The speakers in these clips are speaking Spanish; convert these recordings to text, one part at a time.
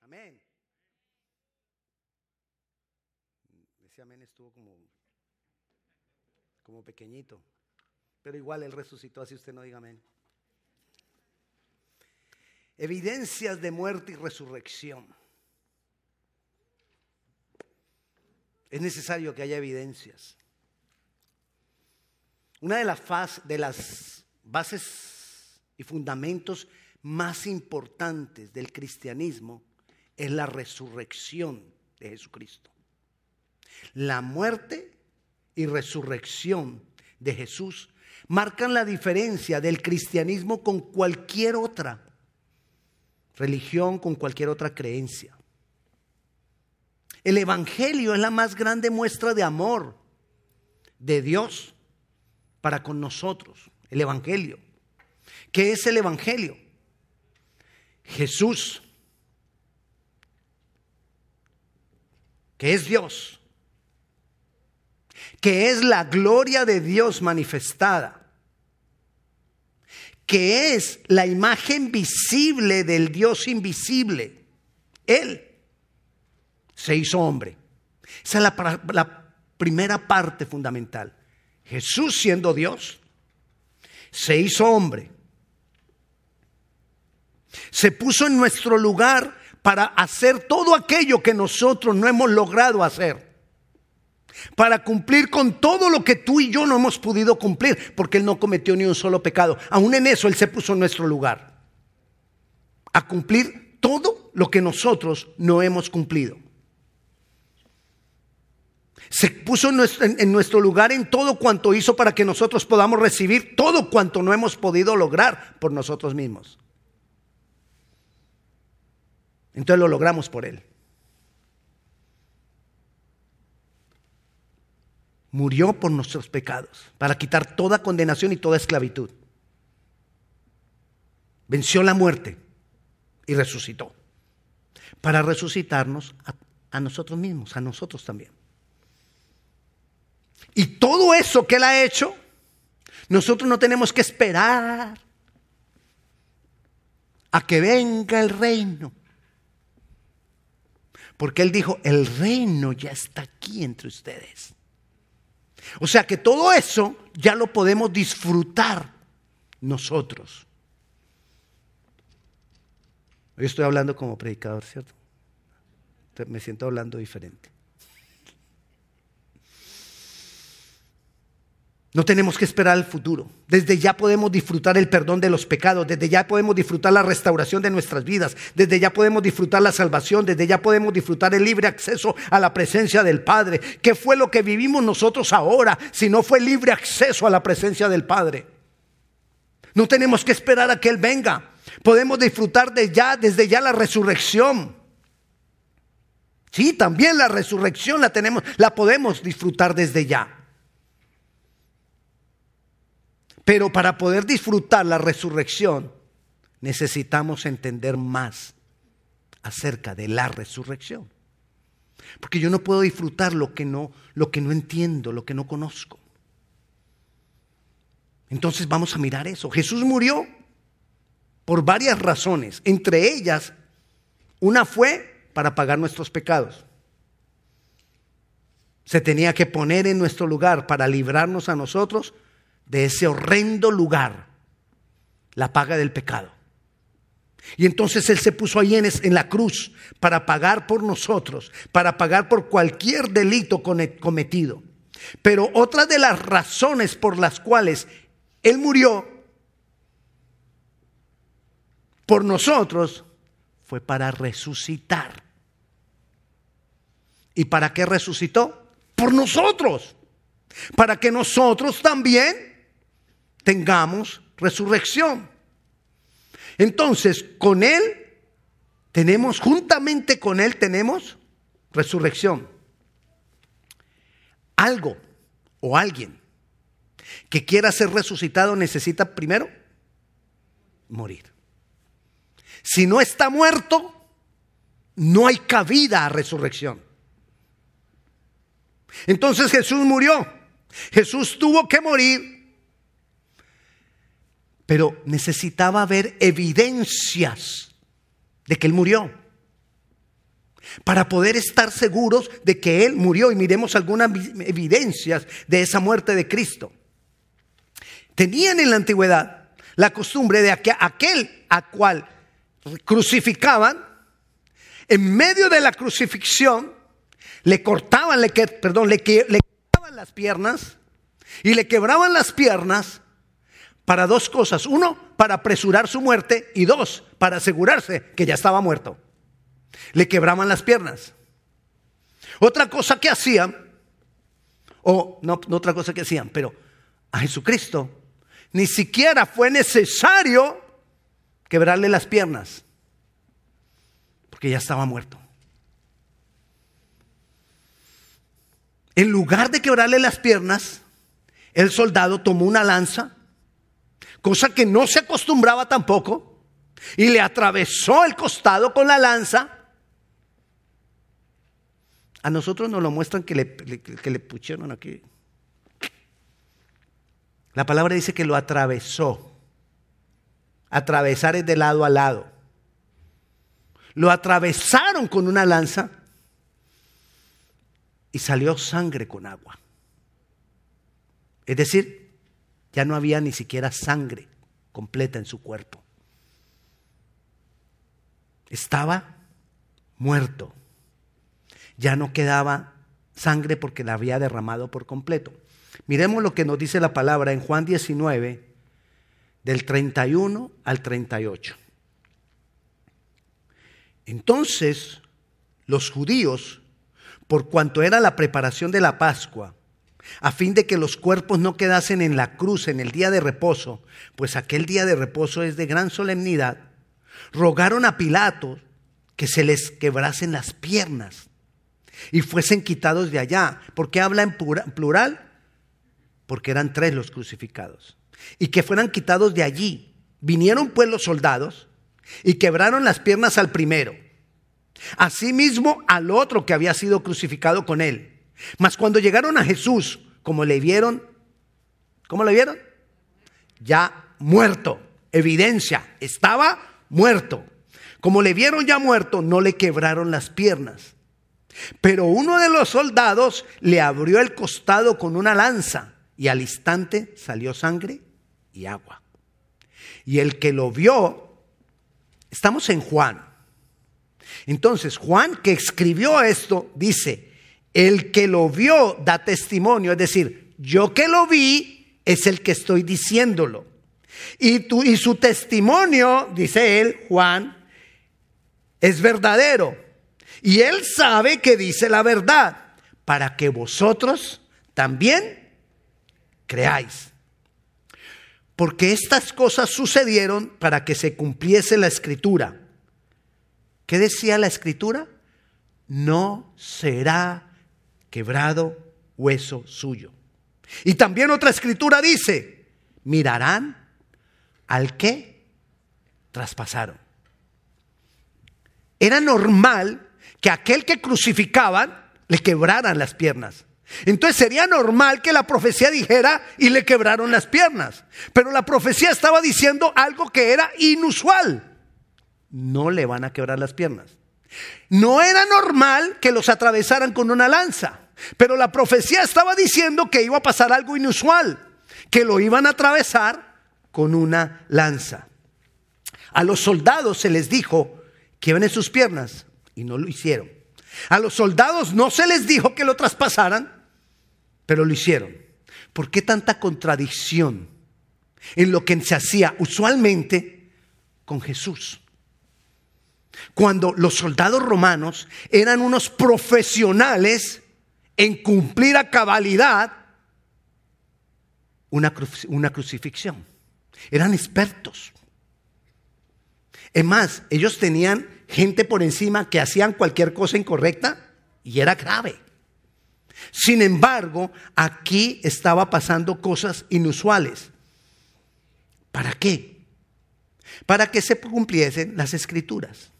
Amén. Ese amén estuvo como, como pequeñito. Pero igual Él resucitó, así usted no diga amén. Evidencias de muerte y resurrección. Es necesario que haya evidencias. Una de las, de las bases y fundamentos más importantes del cristianismo es la resurrección de Jesucristo. La muerte y resurrección de Jesús marcan la diferencia del cristianismo con cualquier otra religión, con cualquier otra creencia. El Evangelio es la más grande muestra de amor de Dios para con nosotros. El Evangelio. ¿Qué es el Evangelio? Jesús, que es Dios, que es la gloria de Dios manifestada, que es la imagen visible del Dios invisible. Él se hizo hombre. Esa es la, primera parte fundamental. Jesús siendo Dios, se hizo hombre. Se puso en nuestro lugar para hacer todo aquello que nosotros no hemos logrado hacer. Para cumplir con todo lo que tú y yo no hemos podido cumplir, porque Él no cometió ni un solo pecado. Aún en eso Él se puso en nuestro lugar. A cumplir todo lo que nosotros no hemos cumplido. Se puso en nuestro, lugar en todo cuanto hizo para que nosotros podamos recibir todo cuanto no hemos podido lograr por nosotros mismos. Entonces lo logramos por Él. Murió por nuestros pecados, para quitar toda condenación y toda esclavitud. Venció la muerte y resucitó, para resucitarnos a nosotros mismos, a nosotros también. Y todo eso que Él ha hecho, nosotros no tenemos que esperar a que venga el reino. Porque Él dijo, el reino ya está aquí entre ustedes. O sea que todo eso ya lo podemos disfrutar nosotros. Hoy estoy hablando como predicador, ¿cierto? Me siento hablando diferente. No tenemos que esperar al futuro. Desde ya podemos disfrutar el perdón de los pecados, desde ya podemos disfrutar la restauración de nuestras vidas, desde ya podemos disfrutar la salvación, desde ya podemos disfrutar el libre acceso a la presencia del Padre. ¿Qué fue lo que vivimos nosotros ahora si no fue libre acceso a la presencia del Padre? No tenemos que esperar a que Él venga. Podemos disfrutar de ya, desde ya la resurrección. Sí, también la resurrección la tenemos, la podemos disfrutar desde ya. Pero para poder disfrutar la resurrección, necesitamos entender más acerca de la resurrección. Porque yo no puedo disfrutar lo que no, lo que no entiendo, lo que no conozco. Entonces vamos a mirar eso. Jesús murió por varias razones. Entre ellas, una fue para pagar nuestros pecados. Se tenía que poner en nuestro lugar para librarnos a nosotros de ese horrendo lugar la paga del pecado. Y entonces Él se puso ahí en, en, la cruz para pagar por nosotros, para pagar por cualquier delito cometido. Pero otra de las razones por las cuales Él murió por nosotros fue para resucitar. ¿Y para qué resucitó? Por nosotros. Para que nosotros también tengamos resurrección. Entonces, con Él tenemos, juntamente con Él tenemos resurrección. Algo o alguien que quiera ser resucitado necesita primero morir. Si no está muerto, no hay cabida a resurrección. Entonces Jesús murió. Jesús tuvo que morir pero necesitaba ver evidencias de que Él murió. para poder estar seguros de que Él murió y miremos algunas evidencias de esa muerte de Cristo. Tenían en la antigüedad la costumbre de que aquel a cual crucificaban, en medio de la crucifixión, le cortaban, le, perdón, le, le quebraban las piernas y le quebraban las piernas para dos cosas. Uno, para apresurar su muerte y dos, para asegurarse que ya estaba muerto. Le quebraban las piernas. Otra cosa que hacían, o no, no otra cosa que hacían, pero a Jesucristo ni siquiera fue necesario quebrarle las piernas, porque ya estaba muerto. En lugar de quebrarle las piernas, el soldado tomó una lanza, cosa que no se acostumbraba tampoco, y le atravesó el costado con la lanza. A nosotros nos lo muestran que le, que le pusieron aquí. La palabra dice que lo atravesó. Atravesar es de lado a lado. Lo atravesaron con una lanza y salió sangre con agua. Es decir, ya no había ni siquiera sangre completa en su cuerpo. Estaba muerto. Ya no quedaba sangre porque la había derramado por completo. Miremos lo que nos dice la palabra en Juan 19, del 31 al 38. Entonces los judíos, por cuanto era la preparación de la Pascua, a fin de que los cuerpos no quedasen en la cruz en el día de reposo, pues aquel día de reposo es de gran solemnidad, rogaron a Pilato que se les quebrasen las piernas y fuesen quitados de allá. ¿Por qué habla en plural? Porque eran tres los crucificados. Y que fueran quitados de allí. Vinieron pues los soldados y quebraron las piernas al primero. Asimismo al otro que había sido crucificado con él. Mas cuando llegaron a Jesús, como le vieron, ¿cómo le vieron? Ya muerto. Evidencia, estaba muerto. Como le vieron ya muerto, no le quebraron las piernas. Pero uno de los soldados le abrió el costado con una lanza y al instante salió sangre y agua. Y el que lo vio, estamos en Juan. Entonces, Juan que escribió esto dice, el que lo vio da testimonio, es decir, yo que lo vi es el que estoy diciéndolo. Y, tu, y su testimonio, dice él, Juan, es verdadero. Y él sabe que dice la verdad, para que vosotros también creáis. Porque estas cosas sucedieron para que se cumpliese la escritura. ¿Qué decía la escritura? No será quebrado hueso suyo. Y también otra escritura dice, mirarán al que traspasaron. Era normal que aquel que crucificaban le quebraran las piernas. Entonces sería normal que la profecía dijera y le quebraron las piernas. Pero la profecía estaba diciendo algo que era inusual. No le van a quebrar las piernas. No era normal que los atravesaran con una lanza, pero la profecía estaba diciendo que iba a pasar algo inusual, que lo iban a atravesar con una lanza. A los soldados se les dijo que en sus piernas y no lo hicieron. A los soldados no se les dijo que lo traspasaran, pero lo hicieron. ¿Por qué tanta contradicción en lo que se hacía usualmente con Jesús? cuando los soldados romanos eran unos profesionales en cumplir a cabalidad una, crucifixión. Eran expertos. Es más, ellos tenían gente por encima que hacían cualquier cosa incorrecta y era grave. Sin embargo, aquí estaba pasando cosas inusuales. ¿Para qué? Para que se cumpliesen las escrituras.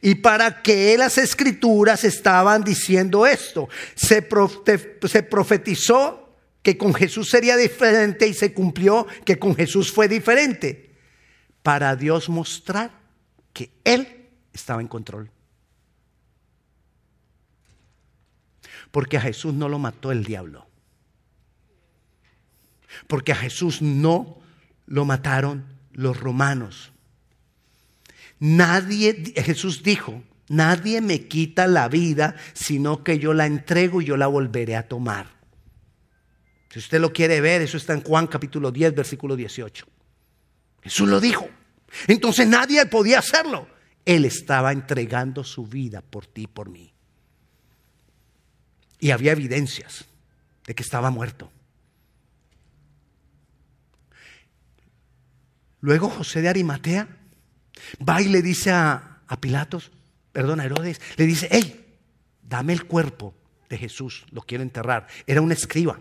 Y para que las escrituras estaban diciendo esto, se, profetizó que con Jesús sería diferente y se cumplió que con Jesús fue diferente. Para Dios mostrar que Él estaba en control. Porque a Jesús no lo mató el diablo. Porque a Jesús no lo mataron los romanos. Nadie, Jesús dijo, nadie me quita la vida, sino que yo la entrego y yo la volveré a tomar. Si usted lo quiere ver, eso está en Juan capítulo 10, versículo 18. Jesús lo dijo. Entonces nadie podía hacerlo. Él estaba entregando su vida por ti y por mí. Y había evidencias de que estaba muerto. Luego José de Arimatea va y le dice a, Pilatos, perdón, a Herodes, le dice, hey, dame el cuerpo de Jesús, lo quiero enterrar. Era un escriba.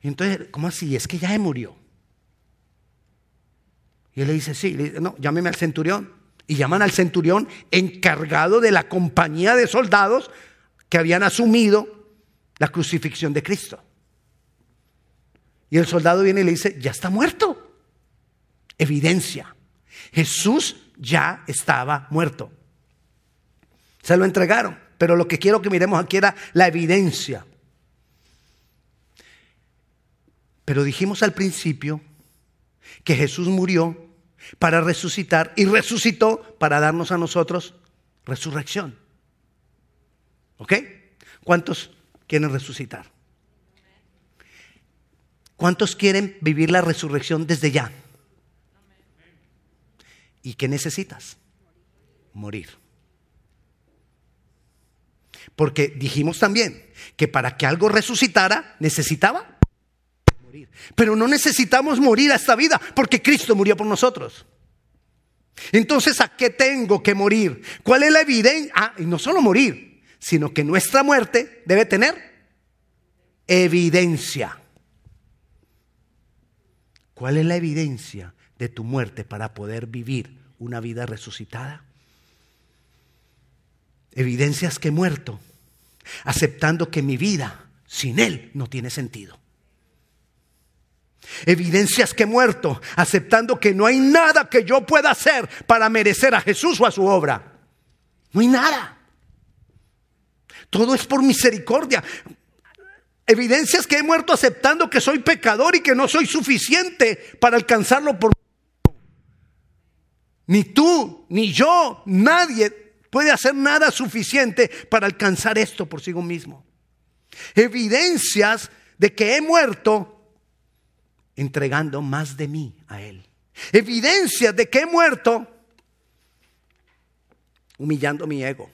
Y entonces, ¿cómo así? Es que ya murió. Y él le dice, sí, no, llámeme al centurión. Y llaman al centurión encargado de la compañía de soldados que habían asumido la crucifixión de Cristo. Y el soldado viene y le dice, ya está muerto. Evidencia. Jesús ya estaba muerto. Se lo entregaron. Pero lo que quiero que miremos aquí era la evidencia. Pero dijimos al principio que Jesús murió para resucitar y resucitó para darnos a nosotros resurrección. ¿Ok? ¿Cuántos quieren resucitar? ¿Cuántos quieren vivir la resurrección desde ya? ¿Y qué necesitas? Morir. Porque dijimos también que para que algo resucitara necesitaba pero no necesitamos morir a esta vida porque Cristo murió por nosotros. Entonces, ¿a qué tengo que morir? ¿Cuál es la evidencia? Ah, y no solo morir, sino que nuestra muerte debe tener evidencia. ¿Cuál es la evidencia de tu muerte para poder vivir una vida resucitada? Evidencias que he muerto, aceptando que mi vida sin Él no tiene sentido. Evidencias que he muerto, aceptando que no hay nada que yo pueda hacer para merecer a Jesús o a su obra. No hay nada. Todo es por misericordia. Evidencias que he muerto aceptando que soy pecador y que no soy suficiente para alcanzarlo por ni tú, ni yo, nadie puede hacer nada suficiente para alcanzar esto por sí mismo. Evidencias de que he muerto entregando más de mí a Él. Evidencia de que he muerto humillando mi ego.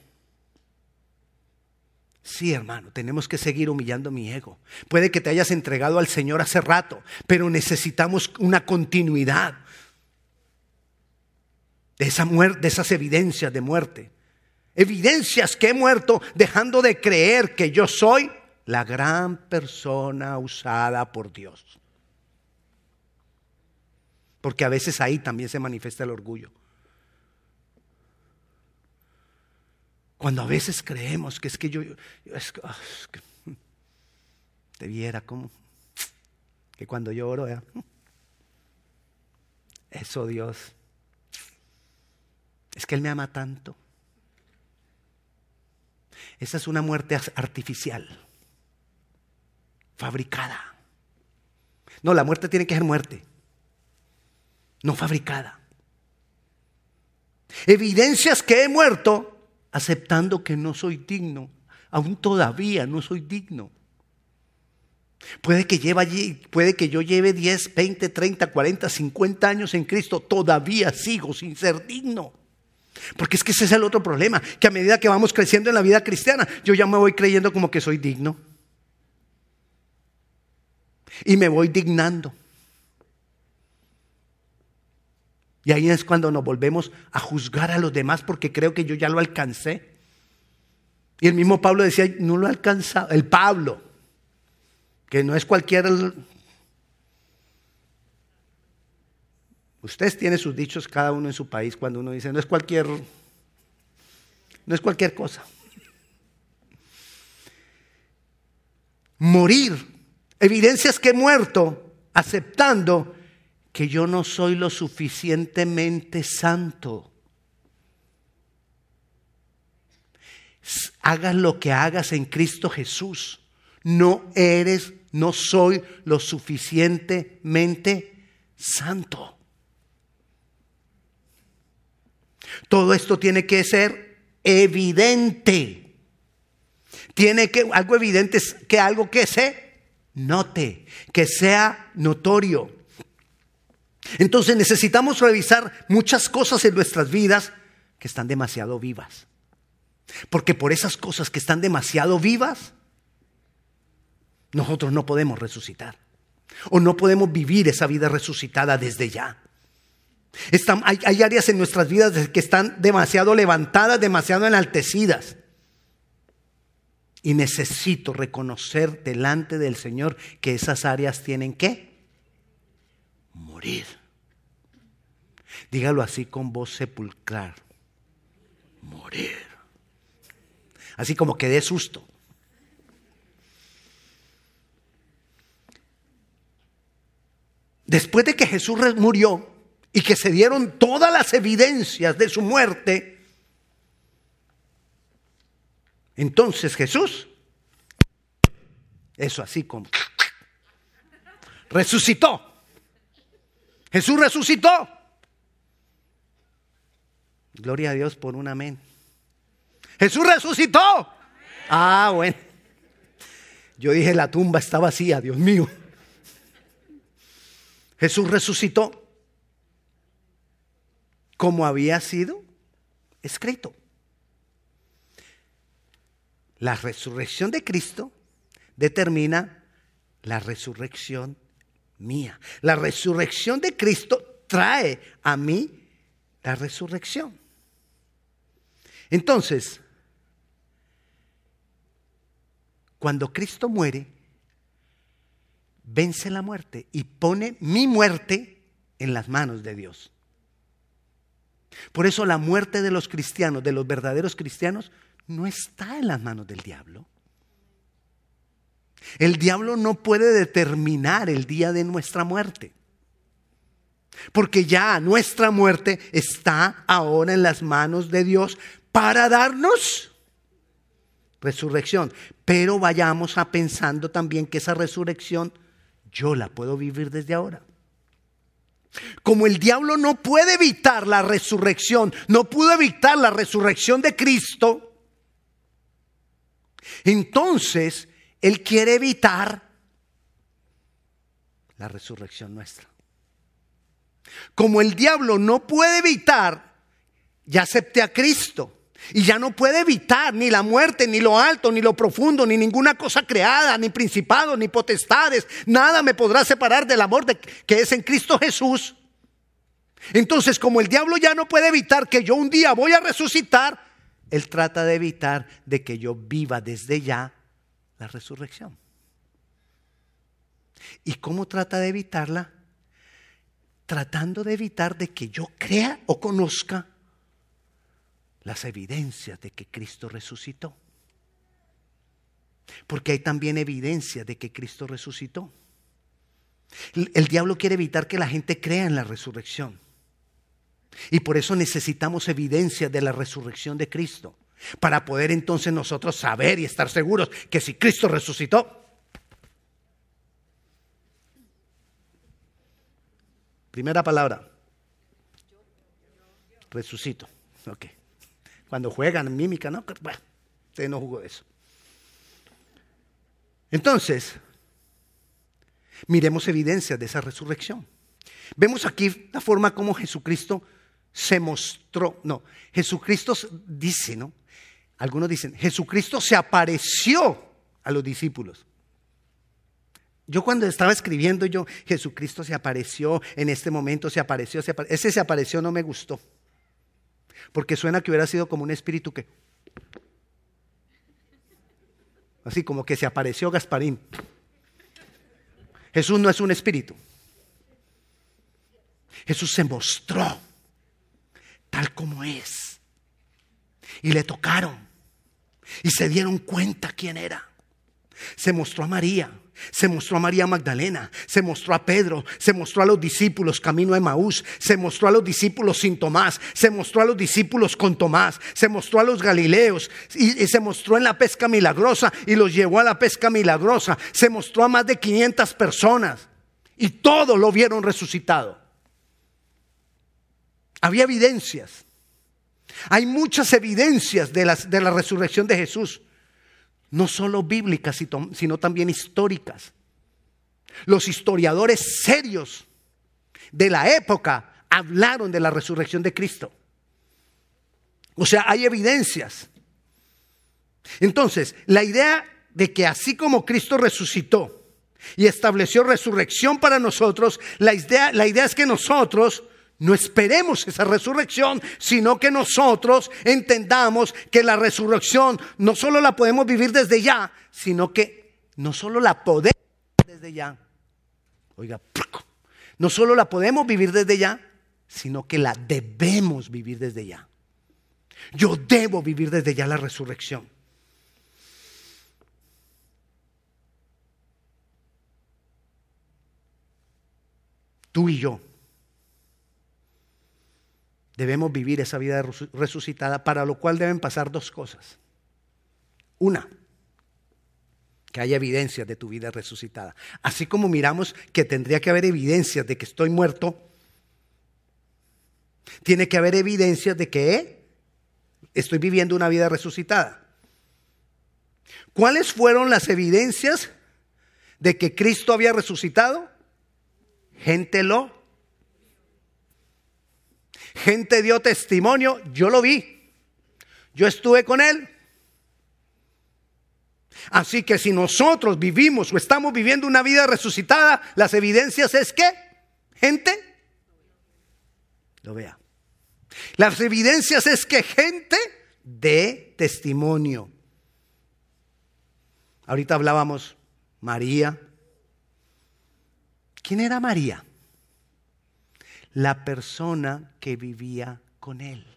Sí, hermano, tenemos que seguir humillando mi ego. Puede que te hayas entregado al Señor hace rato, pero necesitamos una continuidad de, esa de esas evidencias de muerte. Evidencias que he muerto dejando de creer que yo soy la gran persona usada por Dios porque a veces ahí también se manifiesta el orgullo. Cuando a veces creemos que es que yo, ah, te viera como que cuando yo oro, eso Dios, es que Él me ama tanto. Esa es una muerte artificial, fabricada. No, la muerte tiene que ser muerte no fabricada. Evidencias que he muerto aceptando que no soy digno. Aún todavía no soy digno. Puede que, lleve allí, puede que yo lleve 10, 20, 30, 40, 50 años en Cristo, todavía sigo sin ser digno. Porque es que ese es el otro problema, que a medida que vamos creciendo en la vida cristiana, yo ya me voy creyendo como que soy digno. Y me voy dignando. Y ahí es cuando nos volvemos a juzgar a los demás porque creo que yo ya lo alcancé. Y el mismo Pablo decía, no lo he alcanzado. El Pablo, que no es cualquier... Ustedes tienen sus dichos cada uno en su país cuando uno dice, no es cualquier... No es cualquier cosa. Morir. Evidencias que he muerto aceptando que yo no soy lo suficientemente santo. hagas lo que hagas en Cristo Jesús, no eres, no soy lo suficientemente santo. Todo esto tiene que ser evidente. Tiene que, algo evidente es que algo que se note, que sea notorio. Entonces necesitamos revisar muchas cosas en nuestras vidas que están demasiado vivas. Porque por esas cosas que están demasiado vivas, nosotros no podemos resucitar. O no podemos vivir esa vida resucitada desde ya. Hay, hay, áreas en nuestras vidas que están demasiado levantadas, demasiado enaltecidas. Y necesito reconocer delante del Señor que esas áreas tienen que morir. Dígalo así con voz sepulcral. Morir. Así como que dé susto. Después de que Jesús murió y que se dieron todas las evidencias de su muerte, entonces Jesús, eso así como, resucitó. Jesús resucitó. Gloria a Dios por un amén. Jesús resucitó. Ah, bueno. Yo dije, la tumba está vacía, Dios mío. Jesús resucitó como había sido escrito. La resurrección de Cristo determina la resurrección mía. La resurrección de Cristo trae a mí la resurrección. Entonces, cuando Cristo muere, vence la muerte y pone mi muerte en las manos de Dios. Por eso la muerte de los cristianos, de los verdaderos cristianos, no está en las manos del diablo. El diablo no puede determinar el día de nuestra muerte. Porque ya nuestra muerte está ahora en las manos de Dios para darnos resurrección. Pero vayamos a pensando también que esa resurrección yo la puedo vivir desde ahora. Como el diablo no puede evitar la resurrección, no pudo evitar la resurrección de Cristo, entonces él quiere evitar la resurrección nuestra. Como el diablo no puede evitar, ya acepté a Cristo. Y ya no puede evitar ni la muerte, ni lo alto, ni lo profundo, ni ninguna cosa creada, ni principados, ni potestades. Nada me podrá separar del amor que es en Cristo Jesús. Entonces, como el diablo ya no puede evitar que yo un día voy a resucitar, él trata de evitar de que yo viva desde ya la resurrección. ¿Y cómo trata de evitarla? Tratando de evitar de que yo crea o conozca las evidencias de que Cristo resucitó. Porque hay también evidencia de que Cristo resucitó. El, diablo quiere evitar que la gente crea en la resurrección. Y por eso necesitamos evidencia de la resurrección de Cristo. Para poder entonces nosotros saber y estar seguros que si Cristo resucitó, Primera palabra. Resucito. Ok. Cuando juegan mímica, ¿no? Bueno, usted no jugó eso. Entonces, miremos evidencias de esa resurrección. Vemos aquí la forma como Jesucristo se mostró. No, Jesucristo dice, ¿no? Algunos dicen, Jesucristo se apareció a los discípulos. Yo cuando estaba escribiendo, yo, Jesucristo se apareció, en este momento se apareció, se apareció. ese se apareció no me gustó. Porque suena que hubiera sido como un espíritu que... Así como que se apareció Gasparín. Jesús no es un espíritu. Jesús se mostró tal como es. Y le tocaron. Y se dieron cuenta quién era. Se mostró a María, se mostró a María Magdalena, se mostró a Pedro, se mostró a los discípulos camino a Emaús, se mostró a los discípulos sin Tomás, se mostró a los discípulos con Tomás, se mostró a los galileos y, se mostró en la pesca milagrosa y los llevó a la pesca milagrosa, se mostró a más de 500 personas y todos lo vieron resucitado. Había evidencias. Hay muchas evidencias de, las, de la resurrección de Jesús no solo bíblicas, sino también históricas. Los historiadores serios de la época hablaron de la resurrección de Cristo. O sea, hay evidencias. Entonces, la idea de que así como Cristo resucitó y estableció resurrección para nosotros, la idea, la idea es que nosotros no esperemos esa resurrección, sino que nosotros entendamos que la resurrección no solo la podemos vivir desde ya, sino que no solo la podemos vivir desde ya. Oiga, no solo la podemos vivir desde ya, sino que la debemos vivir desde ya. Yo debo vivir desde ya la resurrección. Tú y yo Debemos vivir esa vida resucitada, para lo cual deben pasar dos cosas. Una, que haya evidencias de tu vida resucitada. Así como miramos que tendría que haber evidencias de que estoy muerto, tiene que haber evidencias de que estoy viviendo una vida resucitada. ¿Cuáles fueron las evidencias de que Cristo había resucitado? Gente lo Gente dio testimonio, yo lo vi. Yo estuve con él. Así que si nosotros vivimos o estamos viviendo una vida resucitada, las evidencias es que gente lo vea. Las evidencias es que gente dé testimonio. Ahorita hablábamos María. ¿Quién era María? La persona que vivía con él.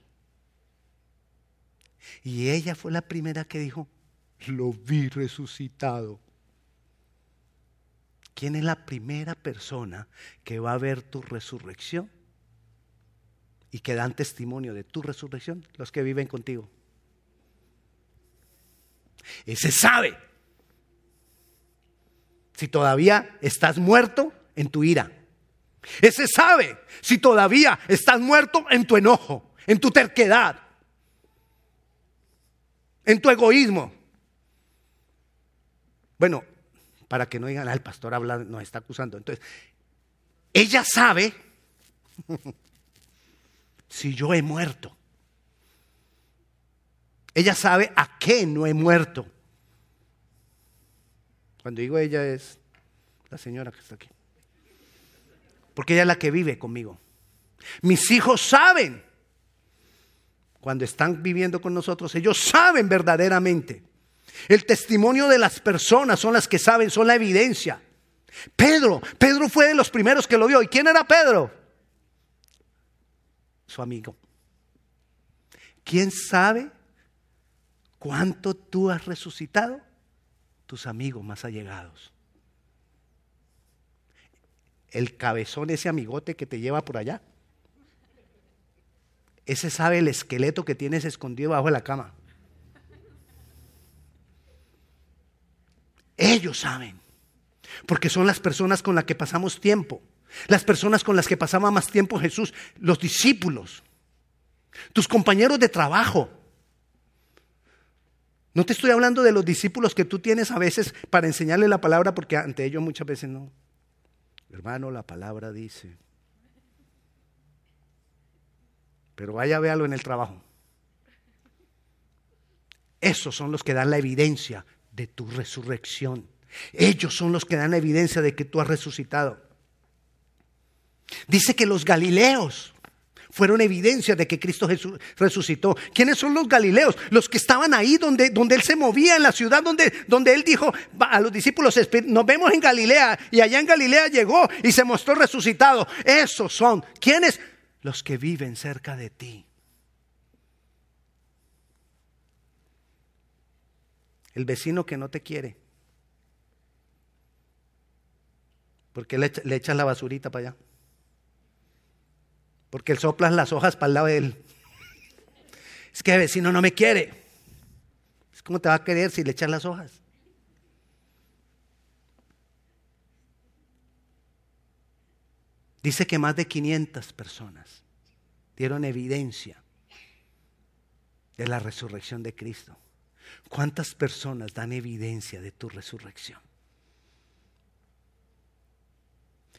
Y ella fue la primera que dijo, lo vi resucitado. ¿Quién es la primera persona que va a ver tu resurrección? Y que dan testimonio de tu resurrección, los que viven contigo. Ese sabe si todavía estás muerto en tu ira. Ese sabe si todavía estás muerto en tu enojo, en tu terquedad, en tu egoísmo. Bueno, para que no digan, ah, el pastor habla, nos está acusando. Entonces, ella sabe si yo he muerto. Ella sabe a qué no he muerto. Cuando digo ella es la señora que está aquí porque ella es la que vive conmigo. Mis hijos saben cuando están viviendo con nosotros, ellos saben verdaderamente. El testimonio de las personas son las que saben, son la evidencia. Pedro, Pedro fue de los primeros que lo vio. ¿Y quién era Pedro? Su amigo. ¿Quién sabe cuánto tú has resucitado? Tus amigos más allegados el cabezón, ese amigote que te lleva por allá. Ese sabe el esqueleto que tienes escondido bajo la cama. Ellos saben, porque son las personas con las que pasamos tiempo, las personas con las que pasaba más tiempo Jesús, los discípulos, tus compañeros de trabajo. No te estoy hablando de los discípulos que tú tienes a veces para enseñarle la palabra, porque ante ellos muchas veces no. Hermano, la palabra dice. Pero vaya, véalo en el trabajo. Esos son los que dan la evidencia de tu resurrección. Ellos son los que dan la evidencia de que tú has resucitado. Dice que los galileos fueron evidencias de que Cristo Jesús resucitó. ¿Quiénes son los galileos? Los que estaban ahí donde, donde él se movía, en la ciudad donde, donde él dijo a los discípulos, nos vemos en Galilea. Y allá en Galilea llegó y se mostró resucitado. Esos son. ¿Quiénes? Los que viven cerca de ti. El vecino que no te quiere. Porque le, echas la basurita para allá. Porque él soplas las hojas para el lado de él. Es que el vecino no me quiere. ¿Cómo te va a querer si le echas las hojas? Dice que más de 500 personas dieron evidencia de la resurrección de Cristo. ¿Cuántas personas dan evidencia de tu resurrección?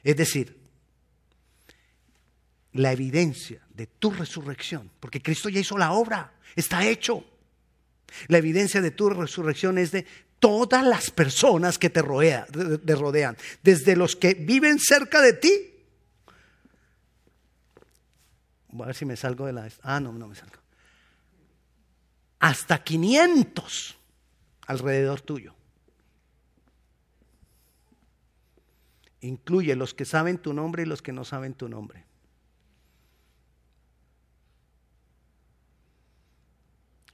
Es decir, la evidencia de tu resurrección, porque Cristo ya hizo la obra, está hecho. La evidencia de tu resurrección es de todas las personas que te, rodean, desde los que viven cerca de ti. Voy a ver si me salgo de la... Ah, no, no me salgo. Hasta 500 alrededor tuyo. Incluye los que saben tu nombre y los que no saben tu nombre.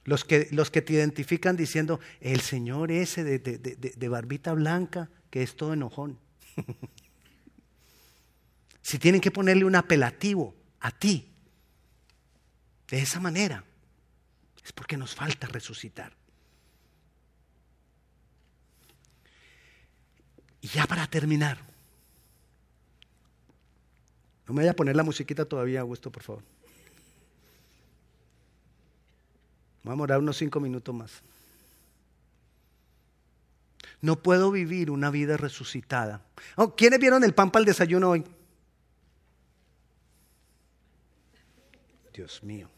Los que, los que te identifican diciendo, el señor ese de, de barbita blanca, que es todo enojón. si tienen que ponerle un apelativo a ti, de esa manera, es porque nos falta resucitar. Y ya para terminar, no me voy a poner la musiquita todavía, Augusto, por favor. Vamos a orar unos cinco minutos más. No puedo vivir una vida resucitada. Oh, ¿Quiénes vieron el pan para el desayuno hoy? Dios mío.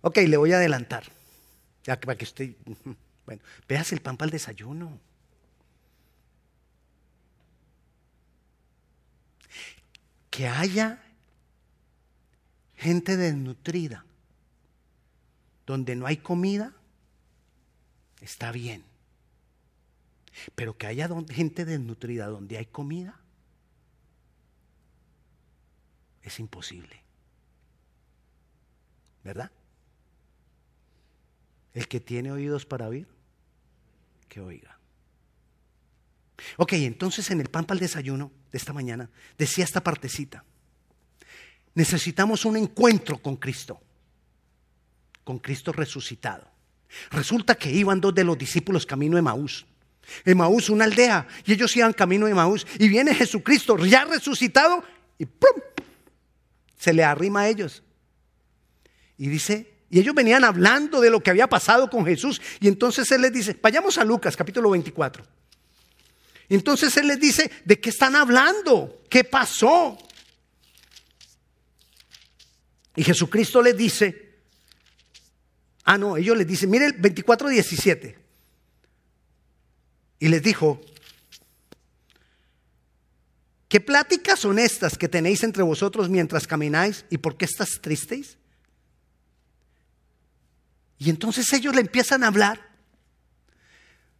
Ok, le voy a adelantar. Ya para que estoy. Bueno, veas el pan para el desayuno. Que haya gente desnutrida, donde no hay comida, está bien. Pero que haya gente desnutrida donde hay comida, es imposible. ¿Verdad? El que tiene oídos para oír, que oiga. Ok, entonces en el pan para el desayuno de esta mañana decía esta partecita necesitamos un encuentro con Cristo, con Cristo resucitado. Resulta que iban dos de los discípulos camino de Maús. Maús, una aldea, y ellos iban camino de Maús. Y viene Jesucristo ya resucitado y ¡pum! se le arrima a ellos. Y dice, y ellos venían hablando de lo que había pasado con Jesús. Y entonces Él les dice, vayamos a Lucas capítulo 24. Y entonces Él les dice, ¿de qué están hablando? ¿Qué pasó? Y Jesucristo les dice, ah, no, ellos les dicen, mire el 24, 17. Y les dijo, ¿qué pláticas son estas que tenéis entre vosotros mientras camináis? ¿Y por qué estás tristes? Y entonces ellos le empiezan a hablar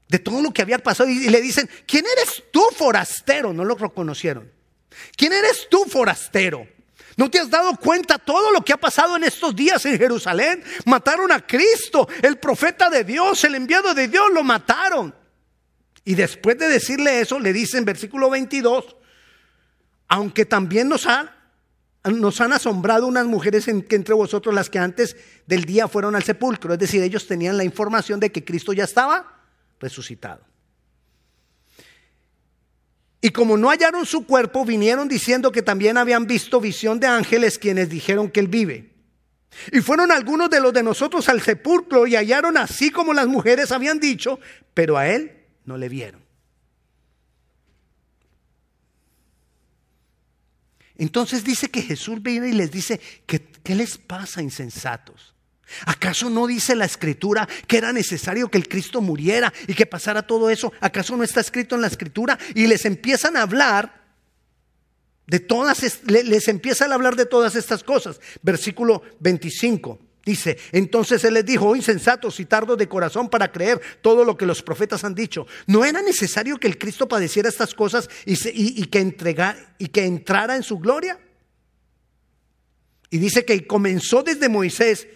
de todo lo que había pasado y le dicen, ¿quién eres tú forastero? No lo reconocieron. ¿Quién eres tú forastero? ¿No te has dado cuenta todo lo que ha pasado en estos días en Jerusalén? Mataron a Cristo, el profeta de Dios, el enviado de Dios, lo mataron. Y después de decirle eso, le dice en versículo 22, aunque también nos, nos han asombrado unas mujeres entre vosotros las que antes del día fueron al sepulcro, es decir, ellos tenían la información de que Cristo ya estaba resucitado. Y como no hallaron su cuerpo, vinieron diciendo que también habían visto visión de ángeles quienes dijeron que él vive. Y fueron algunos de los de nosotros al sepulcro y hallaron así como las mujeres habían dicho, pero a él no le vieron. Entonces dice que Jesús viene y les dice, ¿qué, les pasa, insensatos? ¿Acaso no dice la escritura que era necesario que el Cristo muriera y que pasara todo eso? ¿Acaso no está escrito en la escritura? Y les empiezan a hablar de todas, les empiezan a hablar de todas estas cosas. Versículo 25 dice, entonces él les dijo, oh insensatos y tardos de corazón para creer todo lo que los profetas han dicho. ¿No era necesario que el Cristo padeciera estas cosas y, que, y que entrara en su gloria? Y dice que comenzó desde Moisés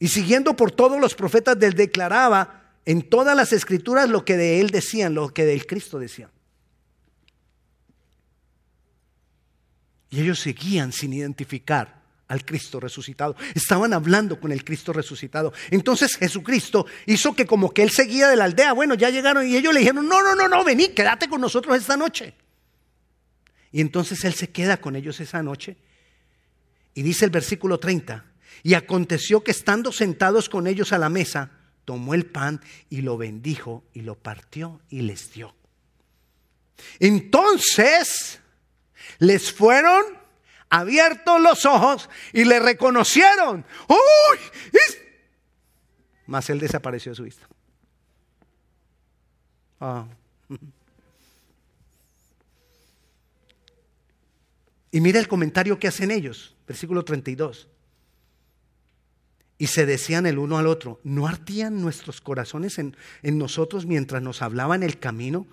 y siguiendo por todos los profetas, él declaraba en todas las escrituras lo que de él decían, lo que del Cristo decían. Y ellos seguían sin identificar al Cristo resucitado. Estaban hablando con el Cristo resucitado. Entonces Jesucristo hizo que como que él seguía de la aldea. Bueno, ya llegaron y ellos le dijeron, no, no, no, no, vení, quédate con nosotros esta noche. Y entonces él se queda con ellos esa noche. Y dice el versículo 30, y aconteció que estando sentados con ellos a la mesa, tomó el pan y lo bendijo y lo partió y les dio. Entonces les fueron abiertos los ojos y le reconocieron. ¡Uy! Mas él desapareció de su vista. Ah. Y mira el comentario que hacen ellos, versículo 32. Y se decían el uno al otro, ¿no ardían nuestros corazones en, nosotros mientras nos hablaba en el camino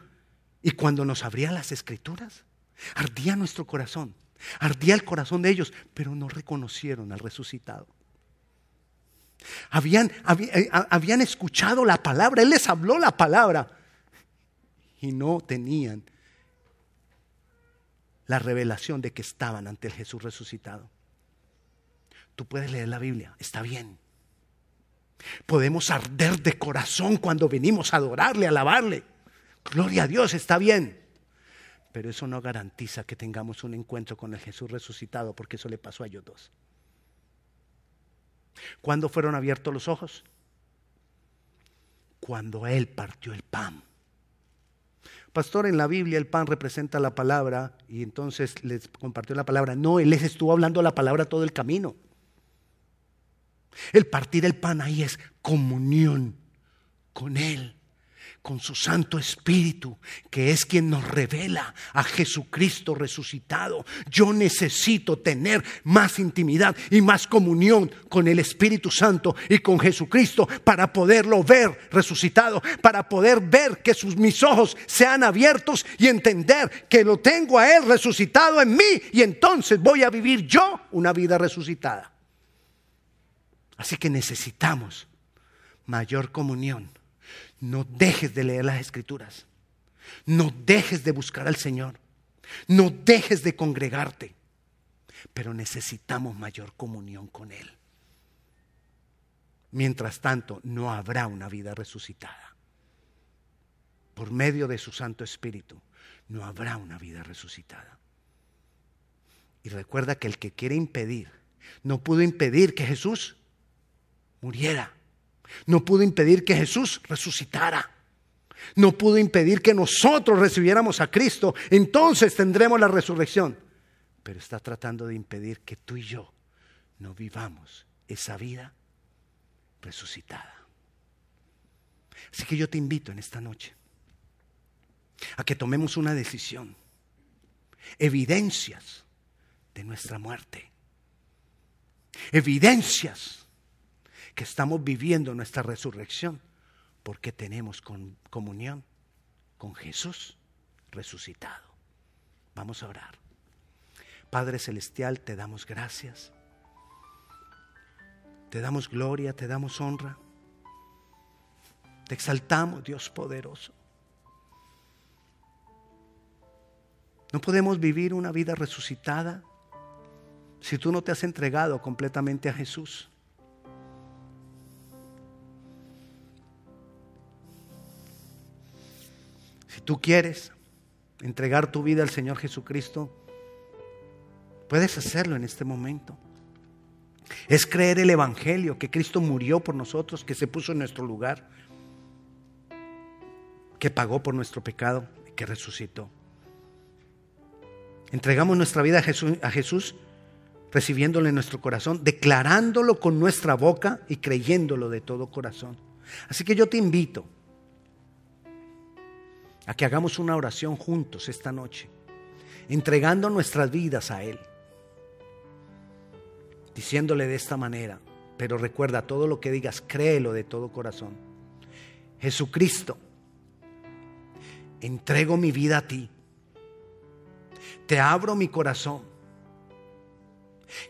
y cuando nos abría las escrituras? Ardía nuestro corazón, ardía el corazón de ellos, pero no reconocieron al resucitado. Habían, eh, habían escuchado la palabra, Él les habló la palabra y no tenían la revelación de que estaban ante el Jesús resucitado. Tú puedes leer la Biblia, está bien. Podemos arder de corazón cuando venimos a adorarle, a alabarle. Gloria a Dios, está bien. Pero eso no garantiza que tengamos un encuentro con el Jesús resucitado, porque eso le pasó a ellos dos. ¿Cuándo fueron abiertos los ojos? Cuando Él partió el pan. Pastor, en la Biblia el pan representa la palabra y entonces les compartió la palabra. No, Él les estuvo hablando la palabra todo el camino. El partir el pan ahí es comunión con Él con su Santo Espíritu, que es quien nos revela a Jesucristo resucitado. Yo necesito tener más intimidad y más comunión con el Espíritu Santo y con Jesucristo para poderlo ver resucitado, para poder ver que sus, mis ojos sean abiertos y entender que lo tengo a Él resucitado en mí y entonces voy a vivir yo una vida resucitada. Así que necesitamos mayor comunión no dejes de leer las escrituras. No dejes de buscar al Señor. No dejes de congregarte. Pero necesitamos mayor comunión con Él. Mientras tanto, no habrá una vida resucitada. Por medio de su Santo Espíritu, no habrá una vida resucitada. Y recuerda que el que quiere impedir, no pudo impedir que Jesús muriera. No pudo impedir que Jesús resucitara. No pudo impedir que nosotros recibiéramos a Cristo. Entonces tendremos la resurrección. Pero está tratando de impedir que tú y yo no vivamos esa vida resucitada. Así que yo te invito en esta noche a que tomemos una decisión. Evidencias de nuestra muerte. Evidencias que estamos viviendo nuestra resurrección porque tenemos comunión con Jesús resucitado. Vamos a orar. Padre Celestial, te damos gracias. Te damos gloria, te damos honra. Te exaltamos, Dios poderoso. No podemos vivir una vida resucitada si tú no te has entregado completamente a Jesús. Tú quieres entregar tu vida al Señor Jesucristo, puedes hacerlo en este momento. Es creer el Evangelio, que Cristo murió por nosotros, que se puso en nuestro lugar, que pagó por nuestro pecado y que resucitó. Entregamos nuestra vida a Jesús, a Jesús recibiéndolo en nuestro corazón, declarándolo con nuestra boca y creyéndolo de todo corazón. Así que yo te invito a que hagamos una oración juntos esta noche, entregando nuestras vidas a Él, diciéndole de esta manera, pero recuerda, todo lo que digas, créelo de todo corazón. Jesucristo, entrego mi vida a ti, te abro mi corazón,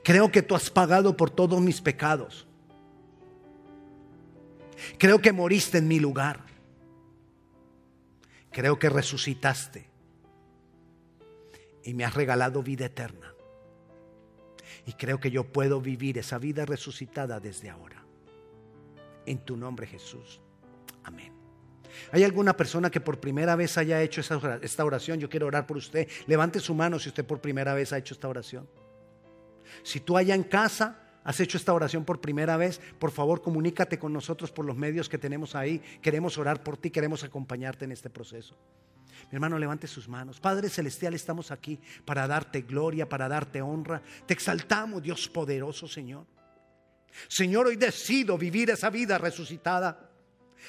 creo que tú has pagado por todos mis pecados. Creo que moriste en mi lugar. Creo que resucitaste y me has regalado vida eterna. Y creo que yo puedo vivir esa vida resucitada desde ahora. En tu nombre Jesús. Amén. ¿Hay alguna persona que por primera vez haya hecho esta oración? Yo quiero orar por usted. Levante su mano si usted por primera vez ha hecho esta oración. Si tú allá en casa has hecho esta oración por primera vez, por favor comunícate con nosotros por los medios que tenemos ahí. Queremos orar por ti, queremos acompañarte en este proceso. Mi hermano, levante sus manos. Padre Celestial, estamos aquí para darte gloria, para darte honra. Te exaltamos, Dios poderoso, Señor. Señor, hoy decido vivir esa vida resucitada.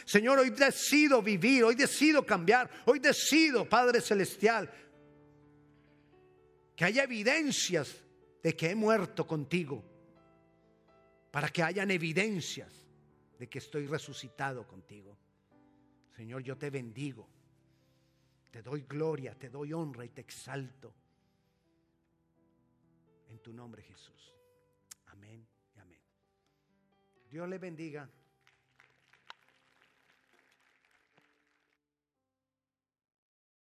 Señor, hoy decido vivir, hoy decido cambiar, hoy decido, Padre Celestial, que haya evidencias de que he muerto contigo, para que hayan evidencias de que estoy resucitado contigo. Señor, yo te bendigo, te doy gloria, te doy honra y te exalto. En tu nombre, Jesús. Amén y amén. Dios le bendiga.